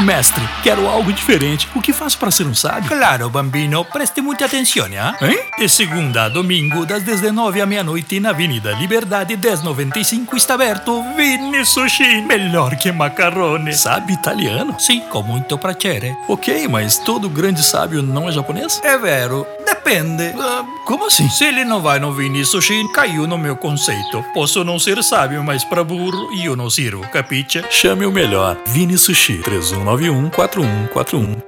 Mestre, quero algo diferente. O que faço para ser um sábio? Claro, bambino, preste muita atenção, hein? Hein? De segunda a domingo, das 19 à meia-noite, na Avenida Liberdade 1095, está aberto Vini Sushi. Melhor que macarrone. Sabe italiano? Sim, com muito piacere. Ok, mas todo grande sábio não é japonês? É vero, depende. Ah, como assim? Se ele não vai no Vini Sushi, caiu no meu conceito. Posso não ser sábio, mas pra burro eu não sirvo, capiche? Chame o melhor. Vini Sushi 3191 4141.